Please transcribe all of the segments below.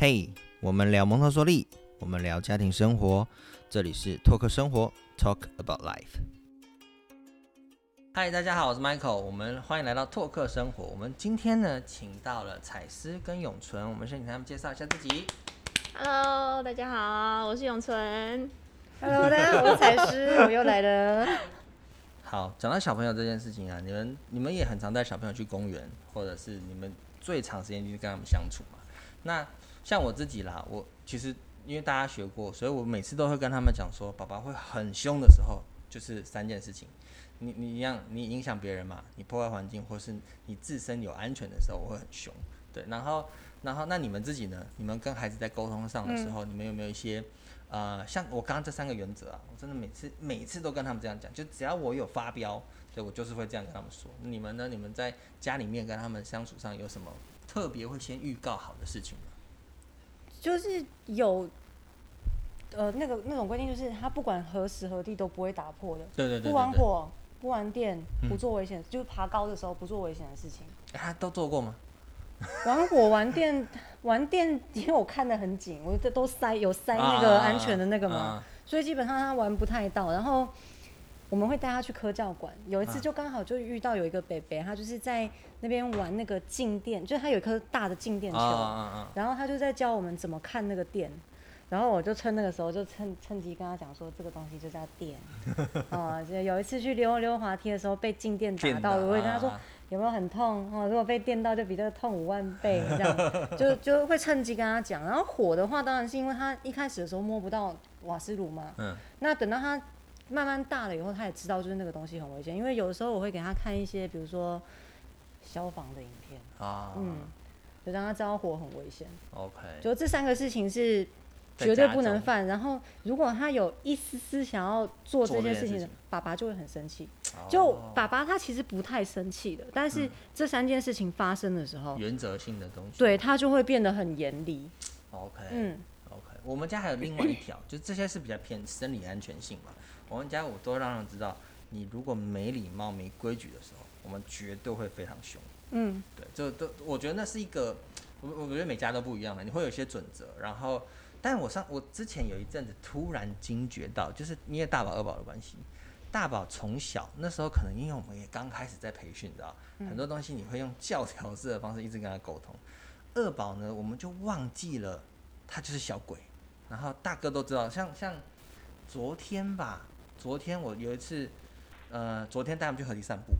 嘿，我们聊蒙特梭利，我们聊家庭生活，这里是拓客生活，Talk about life。嗨，大家好，我是 Michael，我们欢迎来到拓客生活。我们今天呢，请到了彩丝跟永存，我们先请他们介绍一下自己。Hello，大家好，我是永存。Hello，大家好，我是彩诗，我又来了。好，讲到小朋友这件事情啊，你们你们也很常带小朋友去公园，或者是你们最长时间就是跟他们相处嘛。那像我自己啦，我其实因为大家学过，所以我每次都会跟他们讲说，宝宝会很凶的时候，就是三件事情。你你一样，你影响别人嘛，你破坏环境，或是你自身有安全的时候，我会很凶。对，然后然后那你们自己呢？你们跟孩子在沟通上的时候，你们有没有一些呃，像我刚刚这三个原则啊，我真的每次每次都跟他们这样讲，就只要我有发飙，所以我就是会这样跟他们说。你们呢？你们在家里面跟他们相处上有什么特别会先预告好的事情吗？就是有，呃，那个那种规定，就是他不管何时何地都不会打破的，对对对不玩。火、不玩电、嗯不做危险，就是爬高的时候不做危险的事情。哎他都做过吗？玩火、玩电、玩电，因为我看得很紧，我这都塞有塞那个安全的那个嘛，啊所以基本上他玩不太到。然后我们会带他去科教馆，有一次啊。就刚好就遇到有一个北北，他就是在那边玩那个静电，就是他有一颗大的静电球！然后他就在教我们怎么看那个电，然后我就趁那个时候就趁趁机跟他讲说这个东西就叫电，啊、就有一次去溜溜滑梯的时候被静电打到，我会跟他说啊有没有很痛？哦，如果被电到就比这个痛五万倍这样，就就会趁机跟他讲。然后火的话，当然是因为他一开始的时候摸不到瓦斯炉嘛，嗯。那等到他慢慢大了以后，他也知道就是那个东西很危险，因为有的时候我会给他看一些比如说消防的影片，啊，嗯，就让他知道火很危险。，OK，就这三个事情是绝对不能犯。然后，如果他有一丝丝想要做做这件事情爸爸就会很生气。就哦爸爸他其实不太生气的，但是这三件事情发生的时候，原则性的东西。对他就会变得很严厉。，OK，嗯，OK，我们家还有另外一条，就这些是比较偏生理安全性嘛。我们家我都让他知道，你如果没礼貌、没规矩的时候，我们绝对会非常凶。嗯，对，就都我觉得那是一个，我我觉得每家都不一样的，你会有一些准则。然后，但我上我之前有一阵子突然惊觉到，就是因为大宝二宝的关系，大宝从小那时候可能因为我们也刚开始在培训，知道很多东西你会用教条式的方式一直跟他沟通。二宝呢，我们就忘记了他就是小鬼，然后大哥都知道，像像昨天吧，昨天我有一次，呃，昨天带他们去河堤散步，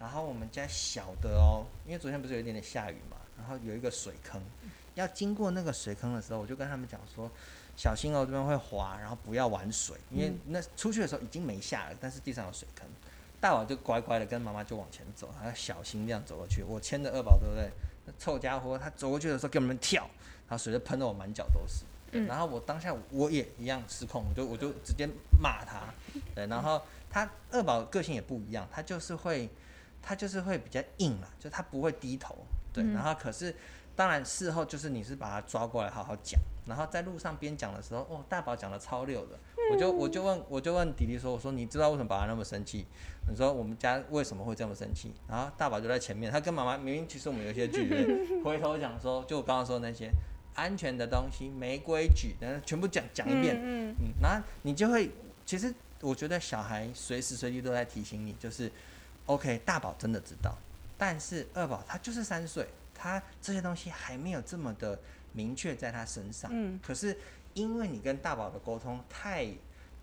然后我们家小的哦，因为昨天不是有一点点下雨嘛，然后有一个水坑，要经过那个水坑的时候，我就跟他们讲说，小心哦，这边会滑，然后不要玩水，因为那出去的时候已经没下了，但是地上有水坑。大宝就乖乖的跟妈妈就往前走，他要小心这样走过去。我牵着二宝，对不对？那臭家伙，他走过去的时候给我们跳，然后水就喷得我满脚都是。然后我当下我也一样失控，我就我就直接骂他。对，然后他二宝个性也不一样，他就是会他就是会比较硬啦，就他不会低头。对，嗯然后可是当然事后就是你是把他抓过来好好讲，然后在路上边讲的时候，哦，大宝讲的超溜的，我就我就问我就问弟弟说，我说你知道为什么爸爸那么生气？你说我们家为什么会这么生气？然后大宝就在前面，他跟妈妈明明其实我们有一些距离，回头讲说，就我刚刚说那些安全的东西没规矩，然后全部讲讲一遍，嗯嗯，然后你就会，其实我觉得小孩随时随地都在提醒你，就是，OK，大宝真的知道，但是二宝他就是三岁，他这些东西还没有这么的明确在他身上，嗯。可是因为你跟大宝的沟通太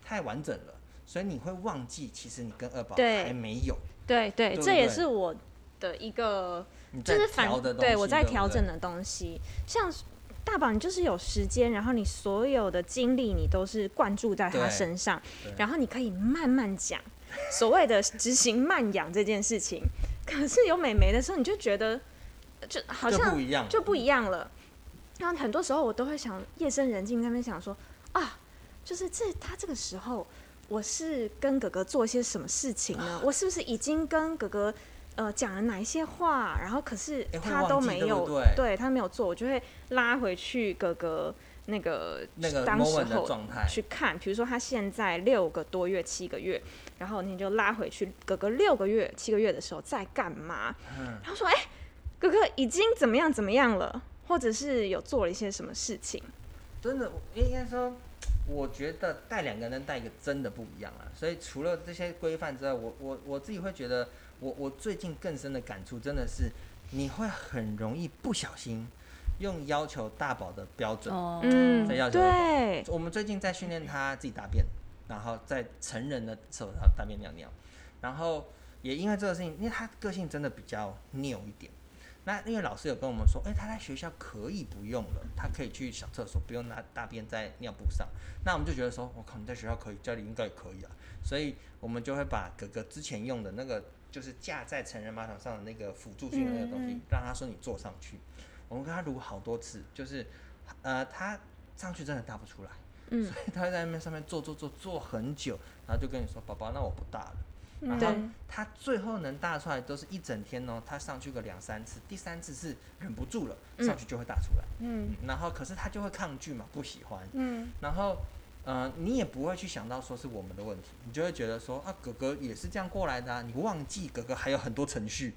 太完整了，所以你会忘记，其实你跟二宝还没有，对对，这也是我的一个，就是反调的东西，对我在调整的东西，像。大宝，你就是有时间，然后你所有的精力你都是灌注在他身上，然后你可以慢慢讲所谓的执行慢养这件事情。可是有美眉的时候，你就觉得就好就像不一样，就不一样了。然后很多时候我都会想，夜深人静那边想说啊，就是这他这个时候，我是跟哥哥做些什么事情呢？我是不是已经跟哥哥呃讲了哪一些话？然后可是他都没有，不对他没有做，我就会拉回去哥哥那个那个当时候状态，去看，比如说他现在六个多月、七个月，然后你就拉回去哥哥六个月、七个月的时候在干嘛？嗯，他说：“哎、哥哥已经怎么样怎么样了。”或者是有做了一些什么事情？真的，应该说，我觉得带两个人带一个真的不一样啊。所以除了这些规范之外，我我我自己会觉得，我我最近更深的感触真的是，你会很容易不小心用要求大宝的标准。哦，嗯，在要求对，我们最近在训练他自己大便，然后在成人的时候他大便尿尿，然后也因为这个事情，因为他个性真的比较拗一点。那因为老师有跟我们说，哎、他在学校可以不用了，他可以去小厕所，不用拿大便在尿布上。那我们就觉得说，我靠，你在学校可以，家里应该也可以啊。所以我们就会把哥哥之前用的那个，就是架在成人马桶上的那个辅助性的那个东西，嗯嗯让他说你坐上去。我们跟他撸好多次，就是呃，他上去真的大不出来。嗯所以他会在那边上面坐坐坐坐很久，然后就跟你说：“宝宝，那我不大了。”然后对他最后能大出来都是一整天哦，他上去个两三次，第三次是忍不住了，嗯上去就会大出来。嗯然后可是他就会抗拒嘛，不喜欢。嗯然后呃，你也不会去想到说是我们的问题，你就会觉得说啊，哥哥也是这样过来的啊，你忘记哥哥还有很多程序，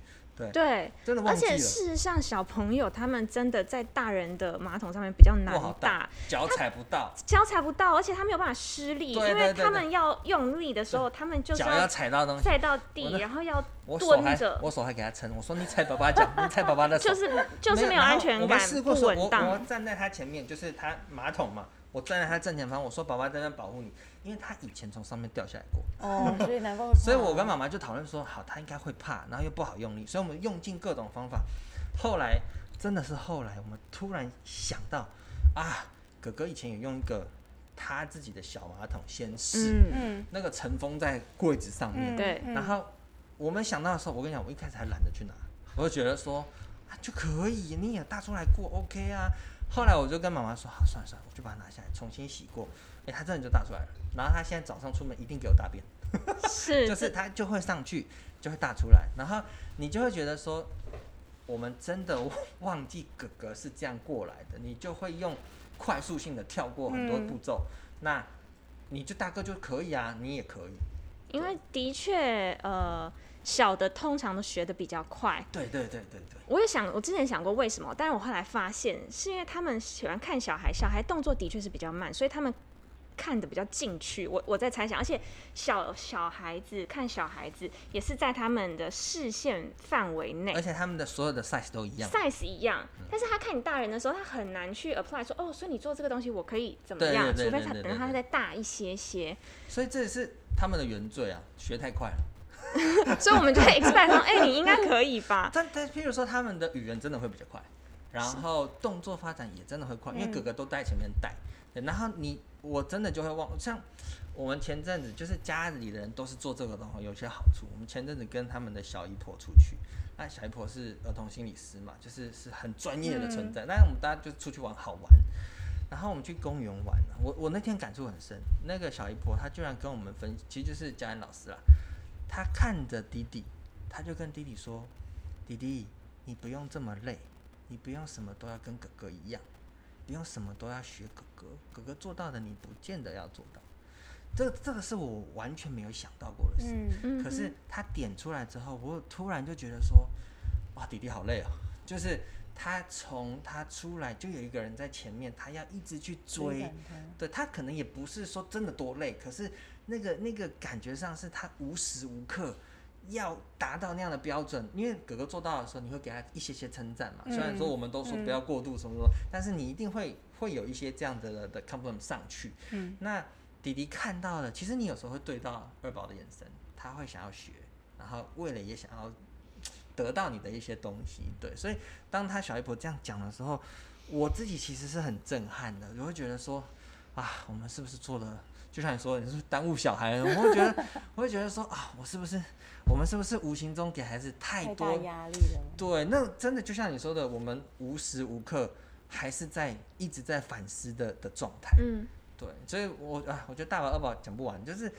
对，真的忘记了。且事实上，小朋友他们真的在大人的马桶上面比较难不好大大，，脚踩不到，脚踩不到，而且他没有办法施力，因为他们要用力的时候，他们就是脚要踩到东西。踩到地，然后要蹲着。我手还给他撑，我说你踩爸爸脚，你踩爸爸的手，就是就是没有安全感，不试过说，我我稳当。站在他前面，就是他马桶嘛，我站在他正前方，我说爸爸在那保护你，因为他以前从上面掉下来过，哦，所以难怪。所以我跟妈妈就讨论说，好，他应该会怕，然后又不好用力，所以我们用尽各种方法。后来真的是后来，我们突然想到，啊，哥哥以前有用一个他自己的小马桶先试，嗯，嗯那个尘封在柜子上面，嗯对嗯然后我们想到的时候，我跟你讲，我一开始还懒得去拿，我就觉得说啊就可以，你也大出来过，OK 啊。后来我就跟妈妈说，好，算了算了，我就把它拿下来，重新洗过。哎、它真的就大出来了。然后它现在早上出门一定给我大便，是 就是它就会上去，就会大出来。然后你就会觉得说，我们真的忘记哥哥是这样过来的，你就会用快速性的跳过很多嗯步骤。那你就大哥就可以啊，你也可以。因为的确，呃，小的通常都学的比较快。对对对对对。我也想，我之前想过为什么，但是我后来发现是因为他们喜欢看小孩，小孩动作的确是比较慢，所以他们看的比较进去。我我在猜想，而且小小孩子看小孩子也是在他们的视线范围内而且他们的所有的 size 都一样。，size 一样。但是他看你大人的时候，他很难去 apply 说，哦，所以你做这个东西我可以怎么样？除非他等他再大一些些。所以这也是他们的原罪啊，学太快了。所以我们就会 expect 说，哎、你应该可以吧？但但譬如说他们的语言真的会比较快，然后动作发展也真的会快，因为嗯哥哥都在前面带。对，然后你我真的就会忘，像我们前阵子就是家里的人都是做这个的话，有些好处。我们前阵子跟他们的小姨婆出去，那小姨婆是儿童心理师嘛，就是是很专业的存在。那、我们大家就出去玩好玩，然后我们去公园玩，我我那天感触很深。那个小姨婆她居然跟我们分，其实就是家恩老师啦。她看着弟弟，他就跟弟弟说：“弟弟，你不用这么累，你不用什么都要跟哥哥一样，不用什么都要学哥哥。哥哥做到的，你不见得要做到。这这个是我完全没有想到过的事。嗯嗯可是他点出来之后，我突然就觉得说，哇，弟弟好累哦。就是他从他出来就有一个人在前面，他要一直去追。对他可能也不是说真的多累，可是那个那个感觉上是他无时无刻要达到那样的标准。因为哥哥做到的时候，你会给他一些些称赞嘛。嗯虽然说我们都说嗯不要过度什么什么，但是你一定会会有一些这样的的 compliment 上去。嗯那弟弟看到了，其实你有时候会对到二宝的眼神，他会想要学，然后为了也想要得到你的一些东西，对，所以当他小姨婆这样讲的时候，我自己其实是很震撼的，我会觉得说，啊，我们是不是做了？就像你说的，你是不是耽误小孩了？我会觉得，我会觉得说啊，我是不是，我们是不是无形中给孩子太多压力了？对，那真的就像你说的，我们无时无刻还是在一直在反思的的状态。嗯，对，所以我啊，我觉得大宝二宝讲不完，就是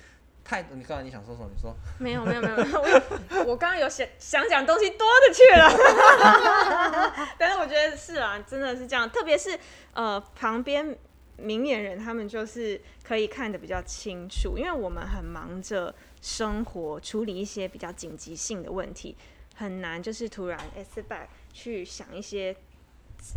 太。你刚才你想说什么？你说没有没有没有，我我刚刚有想想讲东西多的去了，但是我觉得是啊，真的是这样，特别是呃旁边明眼人他们就是可以看得比较清楚，因为我们很忙着生活，处理一些比较紧急性的问题，很难就是突然 s back 去想一些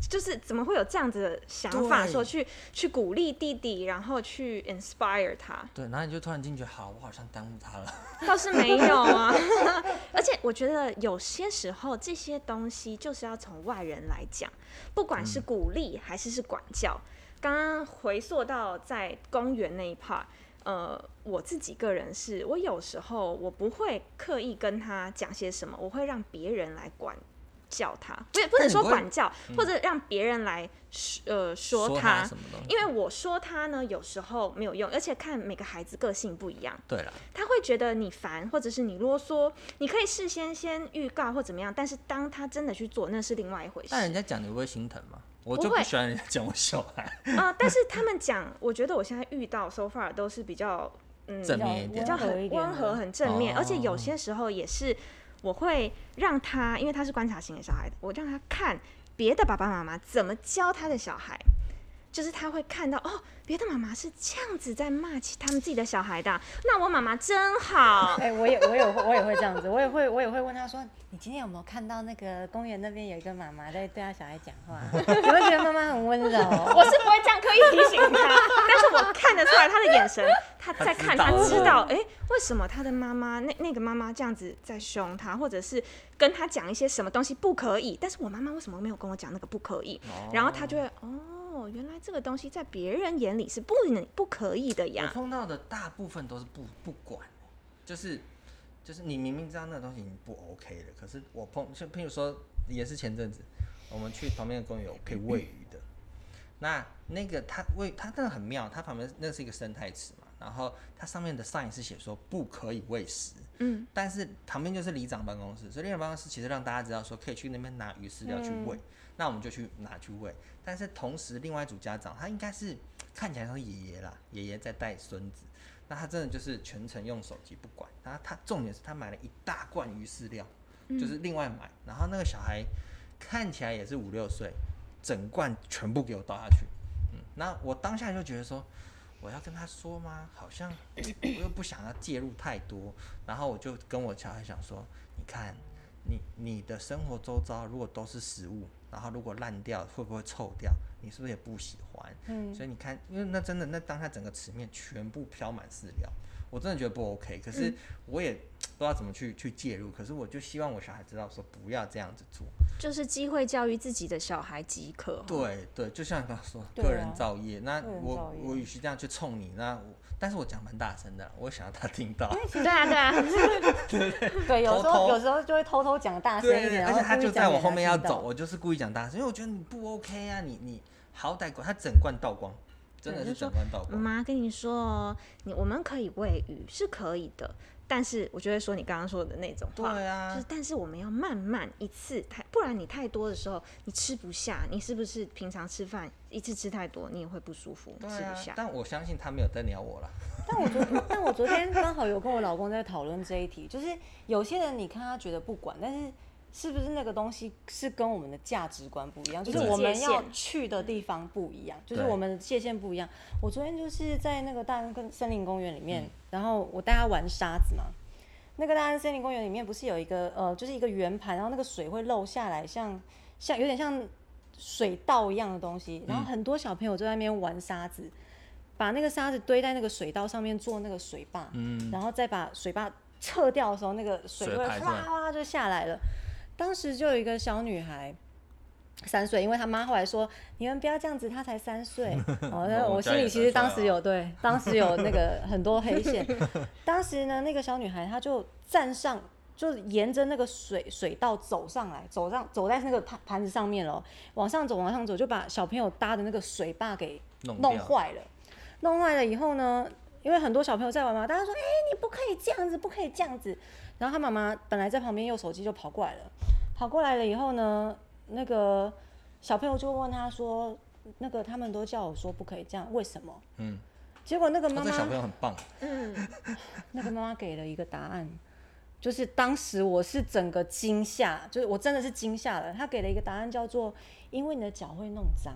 就是怎么会有这样子的想法，说去去鼓励弟弟，然后去 inspire 他，对，然后你就突然惊觉，好，我好像耽误他了。倒是没有啊。而且我觉得有些时候这些东西就是要从外人来讲，不管是鼓励还是是管教。刚刚回溯到在公园那一 part，呃，我自己个人是我有时候我不会刻意跟他讲些什么，我会让别人来管教他，不也不能说管教，或者让别人来呃说说他。因为我说他呢，有时候没有用，而且看每个孩子个性不一样，对了，他会觉得你烦，或者是你啰嗦，你可以事先先预告或怎么样，但是当他真的去做，那是另外一回事。但人家讲你会不会心疼吗？我就不喜欢人家讲我小孩。啊、但是他们讲，我觉得我现在遇到 so far 都是比较嗯正面一点。比较很温和、很正面，哦。而且有些时候也是我会让他，因为他是观察型的小孩，我让他看别的爸爸妈妈怎么教他的小孩。就是他会看到哦，别的妈妈是这样子在骂起他们自己的小孩的，那我妈妈真好。哎、我也我也会我也会这样子，我也会我也会问他说，你今天有没有看到那个公园那边有一个妈妈在对他小孩讲话？你会觉得妈妈很温柔？我是不会这样刻意提醒他，但是我看得出来他的眼神，他在看，他他知道知道，哎、为什么他的妈妈那那个妈妈这样子在凶他，或者是跟他讲一些什么东西不可以，但是我妈妈为什么没有跟我讲那个不可以？然后他就会，哦，原来这个东西在别人眼里是不能不可以的我呀。碰到的大部分都是不不管，就是就是你明明知道那个东西已经不 OK 了，可是我碰就譬如说也是前阵子我们去旁边的公园有可以喂鱼的，那那个它喂它真的很妙，它旁边那是一个生态池嘛，然后它上面的 sign 是写说不可以喂食，嗯，但是旁边就是里长办公室，所以里长办公室其实让大家知道说可以去那边拿鱼饲料去喂，那我们就去拿去喂。但是同时，另外一组家长他应该是看起来像是爷爷啦，爷爷在带孙子，那他真的就是全程用手机不管。然后他重点是他买了一大罐鱼饲料，就是另外买，然后那个小孩看起来也是五六岁，整罐全部给我倒下去。嗯，那我当下就觉得说，我要跟他说吗？好像我又不想要介入太多，然后我就跟我小孩想说，你看，你你的生活周遭如果都是食物，然后如果烂掉会不会臭掉？你是不是也不喜欢？嗯所以你看，因为那真的那当下整个池面全部飘满饲料，我真的觉得不 OK。可是我也不知道怎么去去介入，可是我就希望我小孩知道说不要这样子做。就是机会教育自己的小孩即可。，对对，就像你刚刚说，啊个人造业。那我我与其这样去冲你，那我但是我讲蛮大声的，我想要他听到。对啊，对啊，对，有时候有时候就会偷偷讲大声一，点，而且然后他就在我后面要走，我就是故意讲大声，因为我觉得你不 OK 啊，你你好歹管他整罐倒光，真的是整罐倒光。妈跟你说哦，你我们可以喂鱼是可以的，但是我就会说你刚刚说的那种话，对啊就是但是我们要慢慢一次太，不然你太多的时候你吃不下，你是不是平常吃饭一次吃太多，你也会不舒服，吃不下，。但我相信他没有在鸟我啦。但我昨 但我昨天刚好有跟我老公在讨论这一题，就是有些人你看他觉得不管，但是是不是那个东西是跟我们的价值观不一样？就是我们要去的地方不一样，就是我们的界限不一样。我昨天就是在那个大安跟森林公园里嗯面，然后我带他玩沙子嘛。那个大安森林公园里面不是有一个呃，就是一个圆盘，然后那个水会漏下来，像像有点像水道一样的东西，然后很多小朋友就在那边玩沙子，把那个沙子堆在那个水道上面做那个水坝，嗯然后再把水坝撤掉的时候，那个水会哗哗就下来了。当时就有一个小女孩。三岁，因为她妈后来说：“你们不要这样子，她才三岁。”哦，那我心里其实当时有对，当时有那个很多黑线。当时呢，那个小女孩她就站上，就沿着那个水水道走上来，走上走在那个盘盘子上面了，往上走，往上走，就把小朋友搭的那个水坝给弄坏了。弄坏了以后呢，因为很多小朋友在玩嘛，大家说：“哎、你不可以这样子，不可以这样子。”然后他妈妈本来在旁边用手机就跑过来了，跑过来了以后呢，那个小朋友就问他说：“那个他们都叫我说不可以这样，为什么？”嗯，结果那个哦妈妈这小朋友很棒，嗯，那个妈妈给了一个答案，就是当时我是整个惊吓，就是我真的是惊吓了。他给了一个答案叫做“因为你的脚会弄脏”。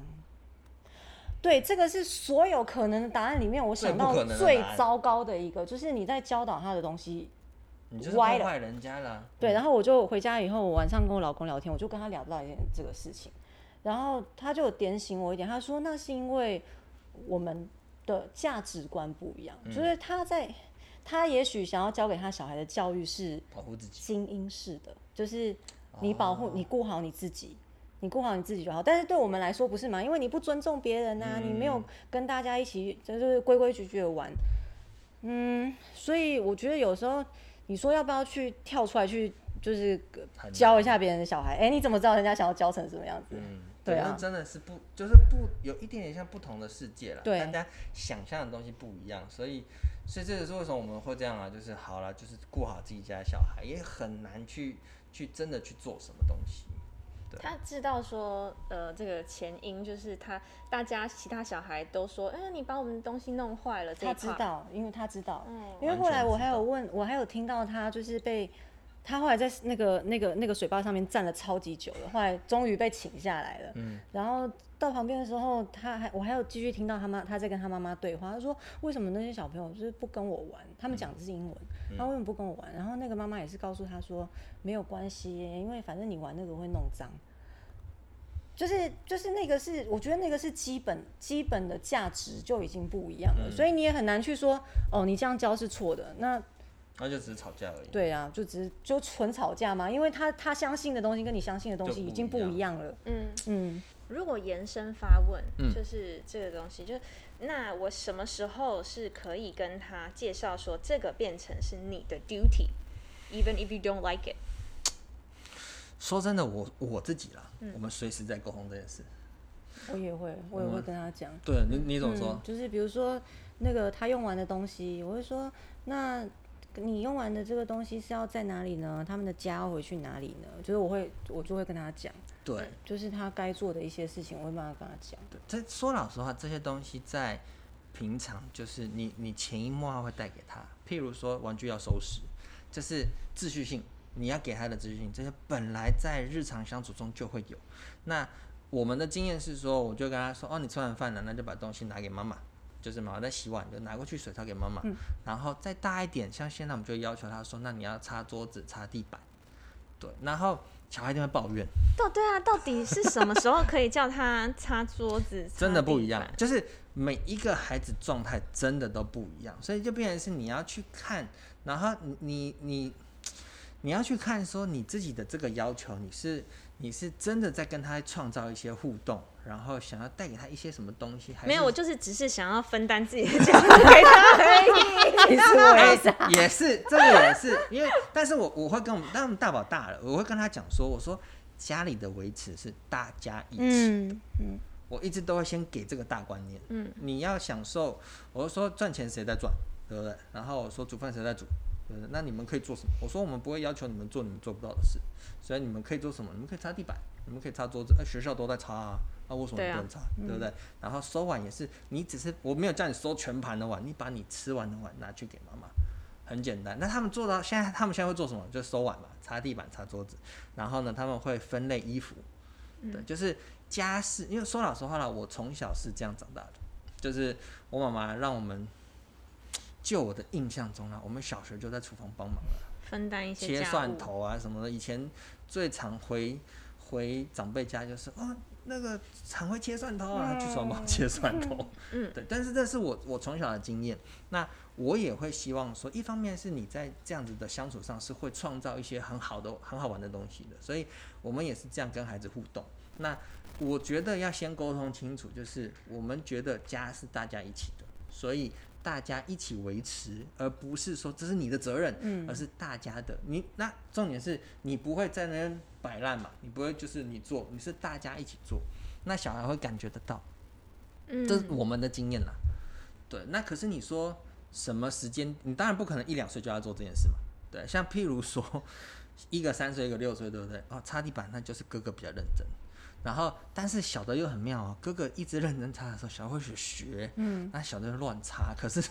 对，这个是所有可能的答案里面，我想到最糟糕的一个，就是你在教导他的东西。你就是破坏人家了。对，然后我就回家以后，我晚上跟我老公聊天，我就跟他聊到一件这个事情，然后他就点醒我一点，他说那是因为我们的价值观不一样，就是他在他也许想要教给他小孩的教育是保护自己。精英式的，就是你保护、你顾好你自己，你顾好你自己就好。但是对我们来说不是嘛？因为你不尊重别人啊，你没有跟大家一起就是规规矩矩的玩，嗯，所以我觉得有时候你说要不要去跳出来去就是教一下别人的小孩？哎、你怎么知道人家想要教成什么样子？嗯，对啊真的是不，就是不有一点点像不同的世界了，对大家想象的东西不一样，所以，所以这也是为什么我们会这样啊，就是好了，就是顾好自己家的小孩，也很难去去真的去做什么东西，对他知道说，呃，这个前因就是他，大家其他小孩都说，哎、你把我们的东西弄坏了。他知道，因为他知道，嗯因为后来我还有问，我还有听到他就是被他后来在那个那个那个水坝上面站了超级久了，后来终于被请下来了。嗯，然后到旁边的时候，他还我还有继续听到他妈他在跟他妈妈对话，他说为什么那些小朋友就是不跟我玩？他们讲的是英文，他为什么不跟我玩？然后那个妈妈也是告诉他说没有关系，因为反正你玩那个会弄脏。就是就是那个是，我觉得那个是基本基本的价值就已经不一样了，所以你也很难去说哦，你这样教是错的。那那就只是吵架而已。对啊，就只是就纯吵架嘛，因为他他相信的东西跟你相信的东西已经不一样了。嗯，嗯，如果延伸发问，嗯就是这个东西，就是那我什么时候是可以跟他介绍说这个变成是你的 duty，even if you don't like it。说真的，我我自己啦，嗯我们随时在沟通这件事。我也会，我也会跟他讲。对你你怎么说嗯？？就是比如说那个他用完的东西，我会说，那你用完的这个东西是要在哪里呢？他们的家要回去哪里呢？就是我会，我就会跟他讲，对就是他该做的一些事情，我会慢慢跟他讲。对，这说老实话，这些东西在平常就是你你潜移默化会带给他。譬如说玩具要收拾，这是秩序性，你要给他的资讯，这些本来在日常相处中就会有。那我们的经验是说，我就跟他说，哦，你吃完饭了，那就把东西拿给妈妈。就是妈妈在洗碗，就拿过去水槽给妈妈。然后再大一点，像现在我们就要求他说，那你要擦桌子、擦地板。对，然后小孩一定会抱怨，到对啊，到底是什么时候可以叫他擦桌子？真的不一样，就是每一个孩子状态真的都不一样，所以就变成是你要去看，然后你你你你要去看说你自己的这个要求，你是你是真的在跟他创造一些互动，然后想要带给他一些什么东西，还没有，我就是只是想要分担自己的家务给他而已。其实我也是，也是这个也是，因为但是我我会跟我们，当我们大宝大了，我会跟他讲说，我说家里的维持是大家一起嗯嗯，我一直都会先给这个大观念。嗯，你要享受，我就说赚钱谁在赚，对不对？然后我说煮饭谁在煮，对？那你们可以做什么？我说我们不会要求你们做你们做不到的事，所以你们可以做什么？你们可以擦地板，你们可以擦桌子，哎、学校都在擦啊，那、为什么你不能擦？对不对？然后收碗也是，你只是我没有叫你收全盘的碗，你把你吃完的碗拿去给妈妈。很简单，那他们做到现在，他们现在会做什么？就收碗嘛，擦地板、擦桌子。然后呢，他们会分类衣服，对，就是家事。因为说老实话了，我从小是这样长大的，就是我妈妈让我们，就我的印象中呢，我们小学就在厨房帮忙了，分担一些切。蒜头啊什么的。以前最常回回长辈家就是哦，那个常会切蒜头啊，去厨房帮我切蒜头。嗯，对，但是这是我我从小的经验。那我也会希望说，一方面是你在这样子的相处上是会创造一些很好的、很好玩的东西的，所以我们也是这样跟孩子互动。那我觉得要先沟通清楚，就是我们觉得家是大家一起的，所以大家一起维持，而不是说这是你的责任，嗯而是大家的。你那重点是你不会在那边摆烂嘛，你不会就是你做，你是大家一起做，那小孩会感觉得到。嗯，这是我们的经验啦。对，那可是你说什么时间？你当然不可能一两岁就要做这件事嘛。对，像譬如说一个三岁，一个六岁，对不对？哦，擦地板那就是哥哥比较认真。然后，但是小的又很妙哦，哥哥一直认真擦的时候，小的会去学，嗯，那小的就乱擦，可是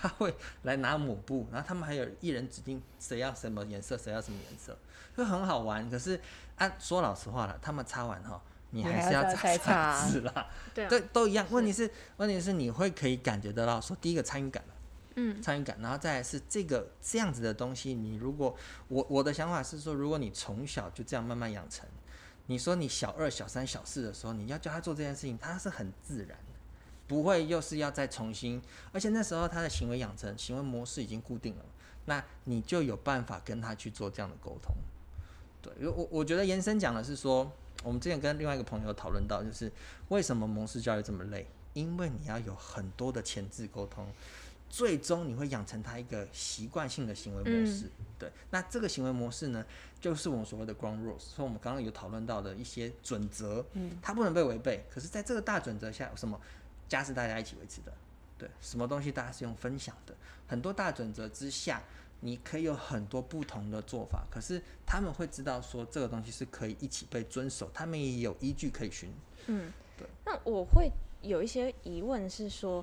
他会来拿抹布，然后他们还有一人指定谁要什么颜色，谁要什么颜色，就很好玩。可是啊，说老实话了，他们擦完哈，你你还是要再擦擦啊字啦。对啊，对，都一样。问题是，问题是你会可以感觉得到，说第一个参与感嘛，嗯参与感，然后再来是这个这样子的东西，你如果我我的想法是说，如果你从小就这样慢慢养成，你说你小二、小三、小四的时候，你要教他做这件事情，他是很自然的，不会又是要再重新，而且那时候他的行为养成、行为模式已经固定了，那你就有办法跟他去做这样的沟通。对，我我觉得延伸讲的是说，我们之前跟另外一个朋友讨论到，就是为什么模式教育这么累，因为你要有很多的前置沟通。最终你会养成他一个习惯性的行为模式，对。那这个行为模式呢，就是我们所谓的 ground rules，所以我们刚刚有讨论到的一些准则，嗯，它不能被违背。可是，在这个大准则下，什么家是大家一起维持的，对，什么东西大家是用分享的，很多大准则之下，你可以有很多不同的做法。可是他们会知道说这个东西是可以一起被遵守，他们也有依据可以循。嗯，对。那我会有一些疑问是说。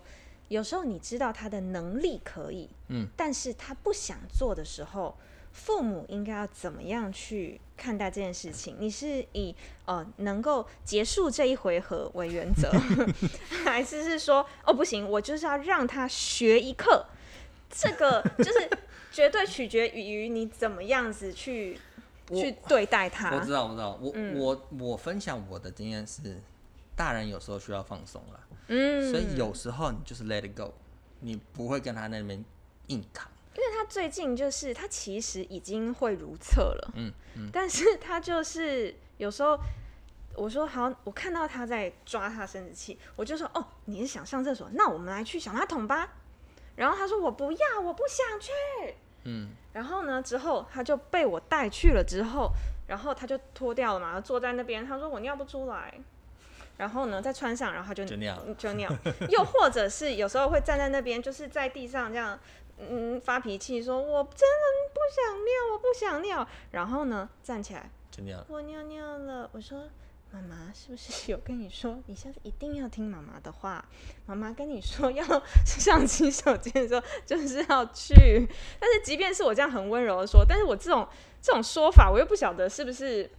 有时候你知道他的能力可以，嗯，但是他不想做的时候，父母应该要怎么样去看待这件事情？你是以呃能够结束这一回合为原则，还是是说哦不行，我就是要让他学一课？这个就是绝对取决于你怎么样子去去对待他。我知道，我知道，我我我分享我的经验是，大人有时候需要放松了。嗯，所以有时候你就是 let it go，你不会跟他那边硬扛。因为他最近就是他其实已经会如厕了，嗯嗯，但是他就是有时候我说好，我看到他在抓他生殖器，我就说哦，你是想上厕所，那我们来去小马桶吧。然后他说我不要，我不想去，嗯，然后呢之后他就被我带去了之后，然后他就脱掉了嘛，坐在那边，他说我尿不出来。然后呢，再穿上，然后他就就尿，就 尿。又或者是有时候会站在那边，就是在地上这样，嗯，发脾气，说我真的不想尿，我不想尿。然后呢，站起来就尿，我尿尿了。我说妈妈是不是有跟你说，你下次一定要听妈妈的话？妈妈跟你说 要上洗手间的时候就是要去。但是即便是我这样很温柔的说，但是我这种这种说法，我又不晓得是不是。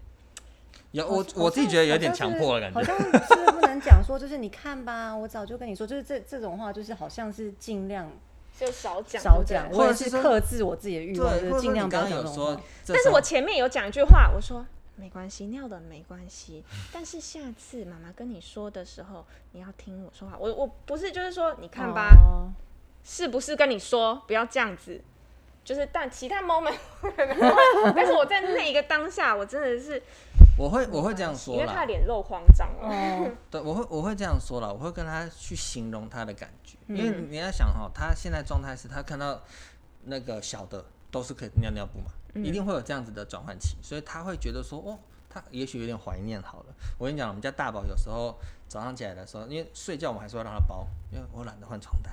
有我我自己觉得有点强迫的感觉，好像是不能讲说，就是你看吧，我早就跟你说，就是这这种话，就是好像是尽量就少讲少讲，或者是克制我自己的欲望，就是尽量不要讲这种话。但是我前面有讲一句话，我说没关系，尿的没关系，但是下次妈妈跟你说的时候，你要听我说话。我我不是就是说，你看吧，是不是跟你说不要这样子？就是，但其他 moment，但是我在那一个当下，我真的是。我会我会这样说，因为他脸肉慌张哦。对，我会我会这样说了，我会跟他去形容他的感觉，因为你要想哈，他现在状态是他看到那个小的都是可以尿尿布嘛，一定会有这样子的转换期，所以他会觉得说，哦，他也许有点怀念好了。我跟你讲，我们家大宝有时候早上起来的时候，因为睡觉我们还是会让他包，因为我懒得换床单，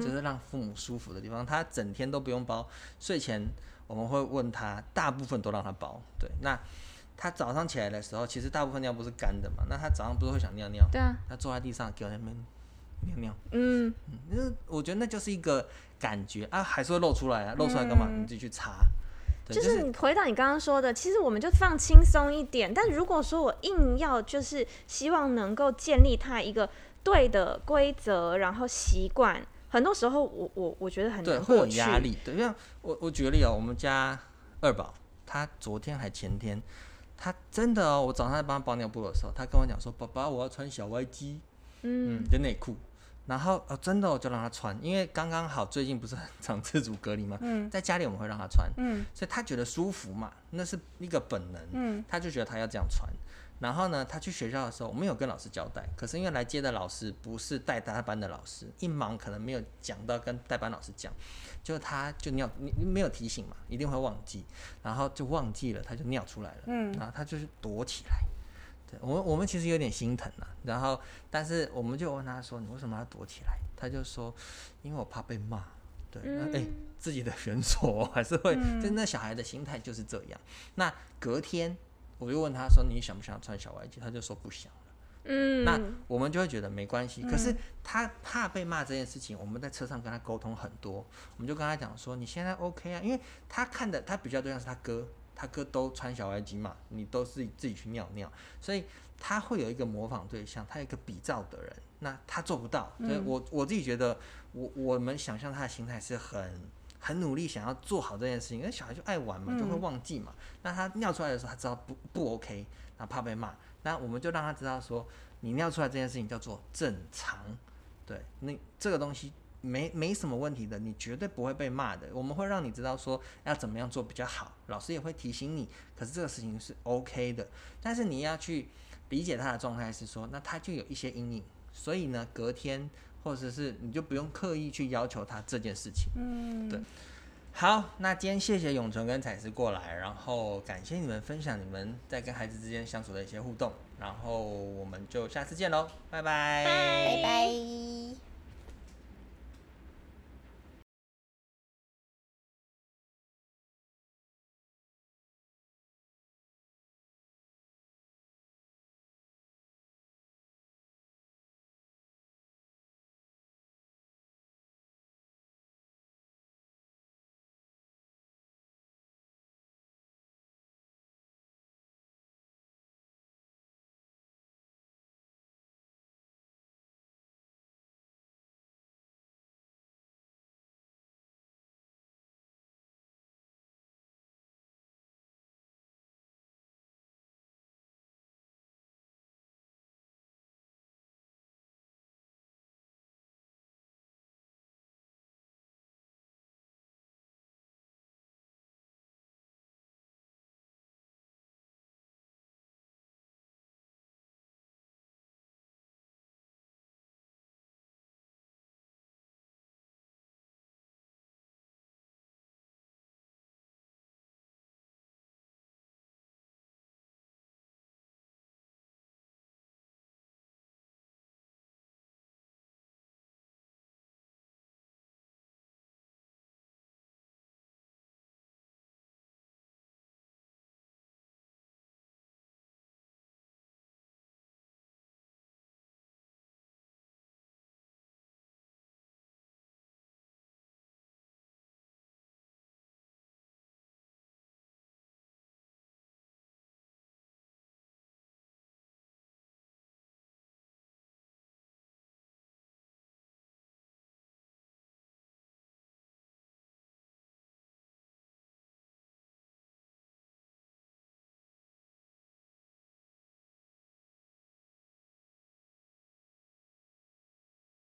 就是让父母舒服的地方，他整天都不用包，睡前我们会问他，大部分都让他包，对，那。他早上起来的时候，其实大部分尿不是干的嘛，那他早上不是会想尿尿？对啊。他坐在地上给我那边尿尿。嗯。嗯，那我觉得那就是一个感觉啊，还是会露出来啊，露出来干嘛？你自己去擦。就是你回到你刚刚说的，其实我们就放轻松一点。但如果说我硬要就是希望能够建立他一个对的规则，然后习惯，很多时候我我我觉得很对，会有压力。对，像我我举个例哦，我们家二宝，他昨天还前天。他真的哦，我早上在帮他包尿布的时候，他跟我讲说：“爸爸，我要穿小 Y G，嗯，的内裤。”然后哦，真的我就让他穿，因为刚刚好最近不是很常自主隔离嘛，在家里我们会让他穿，嗯，所以他觉得舒服嘛，那是一个本能，嗯，他就觉得他要这样穿。然后呢，他去学校的时候，我们有跟老师交代，可是因为来接的老师不是带他班的老师，一忙可能没有讲到跟带班老师讲。就他就尿，你没有提醒嘛，一定会忘记，然后就忘记了，他就尿出来了，嗯，然后他就是躲起来，对我们我们其实有点心疼啊，然后但是我们就问他说，你为什么要躲起来？他就说，因为我怕被骂，对，那哎自己的选手还是会，就那小孩的心态就是这样。那隔天我就问他说，你想不想穿小外机？他就说不想。嗯，那我们就会觉得没关系。可是他怕被骂这件事情，我们在车上跟他沟通很多，我们就跟他讲说，你现在 OK 啊？因为他看的他比较对象是他哥，他哥都穿小外机嘛，你都是自己去尿尿，所以他会有一个模仿对象，他有一个比照的人，那他做不到。所以我我自己觉得，我我们想象他的心态是很很努力想要做好这件事情，因为小孩就爱玩嘛，就会嗯忘记嘛。那他尿出来的时候，他知道不不 OK，然后怕被骂，那我们就让他知道说，你尿出来这件事情叫做正常，对，那这个东西没没什么问题的，你绝对不会被骂的。我们会让你知道说要怎么样做比较好，老师也会提醒你。可是这个事情是 OK 的，但是你要去理解他的状态是说，那他就有一些阴影，所以呢，隔天或者是你就不用刻意去要求他这件事情。嗯，对好，那今天谢谢永成跟彩师过来，然后感谢你们分享你们在跟孩子之间相处的一些互动，然后我们就下次见喽，拜拜拜拜。